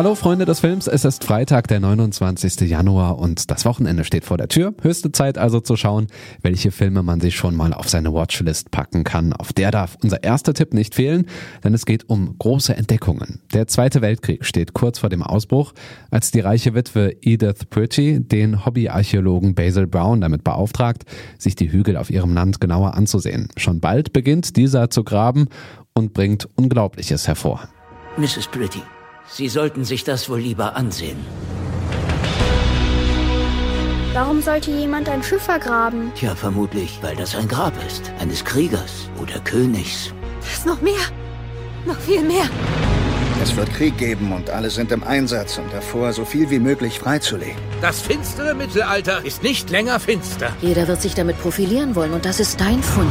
Hallo Freunde des Films, es ist Freitag, der 29. Januar und das Wochenende steht vor der Tür. Höchste Zeit also zu schauen, welche Filme man sich schon mal auf seine Watchlist packen kann. Auf der darf unser erster Tipp nicht fehlen, denn es geht um große Entdeckungen. Der Zweite Weltkrieg steht kurz vor dem Ausbruch, als die reiche Witwe Edith Pritchie den Hobbyarchäologen Basil Brown damit beauftragt, sich die Hügel auf ihrem Land genauer anzusehen. Schon bald beginnt dieser zu graben und bringt Unglaubliches hervor. Mrs. Pretty, Sie sollten sich das wohl lieber ansehen. Warum sollte jemand ein Schiff vergraben? Tja, vermutlich, weil das ein Grab ist. Eines Kriegers oder Königs. Das ist noch mehr. Noch viel mehr. Es wird Krieg geben und alle sind im Einsatz, um davor so viel wie möglich freizulegen. Das finstere Mittelalter ist nicht länger finster. Jeder wird sich damit profilieren wollen und das ist dein Fund.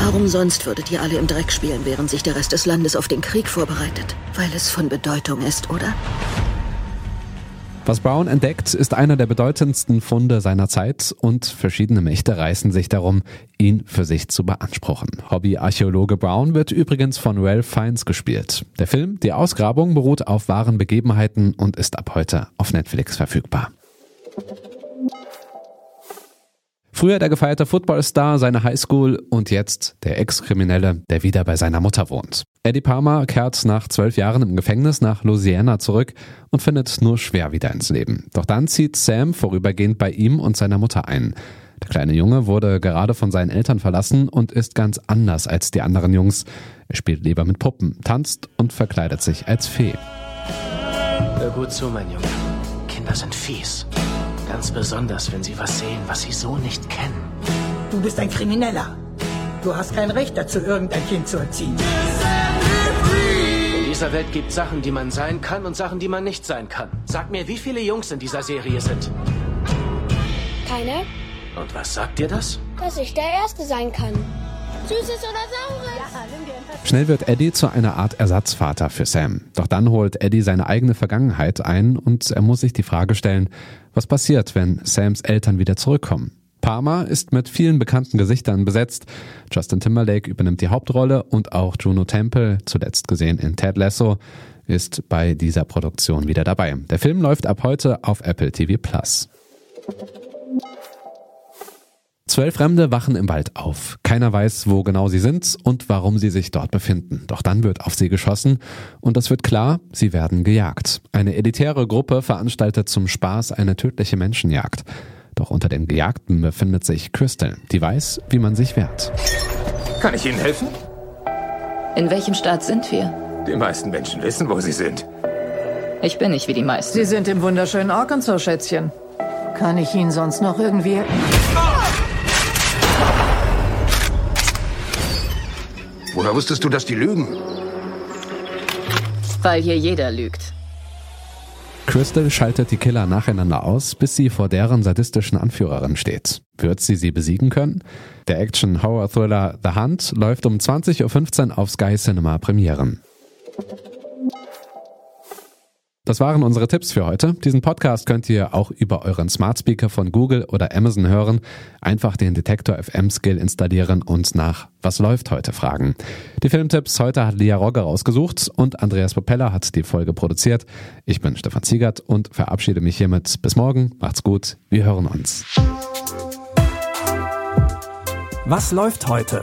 Warum sonst würdet ihr alle im Dreck spielen, während sich der Rest des Landes auf den Krieg vorbereitet? Weil es von Bedeutung ist, oder? Was Brown entdeckt, ist einer der bedeutendsten Funde seiner Zeit und verschiedene Mächte reißen sich darum, ihn für sich zu beanspruchen. Hobbyarchäologe Brown wird übrigens von Ralph Fiennes gespielt. Der Film Die Ausgrabung beruht auf wahren Begebenheiten und ist ab heute auf Netflix verfügbar. Früher der gefeierte Footballstar, seine Highschool und jetzt der Ex-Kriminelle, der wieder bei seiner Mutter wohnt. Eddie Palmer kehrt nach zwölf Jahren im Gefängnis nach Louisiana zurück und findet nur schwer wieder ins Leben. Doch dann zieht Sam vorübergehend bei ihm und seiner Mutter ein. Der kleine Junge wurde gerade von seinen Eltern verlassen und ist ganz anders als die anderen Jungs. Er spielt lieber mit Puppen, tanzt und verkleidet sich als Fee. Hör gut zu, mein Junge. Kinder sind fies. Ganz besonders, wenn sie was sehen, was sie so nicht kennen. Du bist ein Krimineller. Du hast kein Recht dazu, irgendein Kind zu erziehen. In dieser Welt gibt Sachen, die man sein kann und Sachen, die man nicht sein kann. Sag mir, wie viele Jungs in dieser Serie sind. Keine? Und was sagt dir das? Dass ich der Erste sein kann. Süßes oder Saures? Schnell wird Eddie zu einer Art Ersatzvater für Sam. Doch dann holt Eddie seine eigene Vergangenheit ein und er muss sich die Frage stellen, was passiert, wenn Sams Eltern wieder zurückkommen. Parma ist mit vielen bekannten Gesichtern besetzt. Justin Timberlake übernimmt die Hauptrolle und auch Juno Temple, zuletzt gesehen in Ted Lasso, ist bei dieser Produktion wieder dabei. Der Film läuft ab heute auf Apple TV Plus. Zwölf Fremde wachen im Wald auf. Keiner weiß, wo genau sie sind und warum sie sich dort befinden. Doch dann wird auf sie geschossen und es wird klar, sie werden gejagt. Eine elitäre Gruppe veranstaltet zum Spaß eine tödliche Menschenjagd. Doch unter den Gejagten befindet sich Crystal, die weiß, wie man sich wehrt. Kann ich Ihnen helfen? In welchem Staat sind wir? Die meisten Menschen wissen, wo sie sind. Ich bin nicht wie die meisten. Sie sind im wunderschönen Arkansas, Schätzchen. Kann ich Ihnen sonst noch irgendwie... Woher wusstest du, dass die lügen? Weil hier jeder lügt. Crystal schaltet die Killer nacheinander aus, bis sie vor deren sadistischen Anführerin steht. Wird sie sie besiegen können? Der Action-Horror-Thriller The Hunt läuft um 20.15 Uhr auf Sky Cinema Premieren. Das waren unsere Tipps für heute. Diesen Podcast könnt ihr auch über euren Smart Speaker von Google oder Amazon hören. Einfach den Detektor FM Skill installieren und nach Was läuft heute fragen. Die Filmtipps heute hat Lia Rogge rausgesucht und Andreas Popella hat die Folge produziert. Ich bin Stefan Ziegert und verabschiede mich hiermit. Bis morgen. Macht's gut. Wir hören uns. Was läuft heute?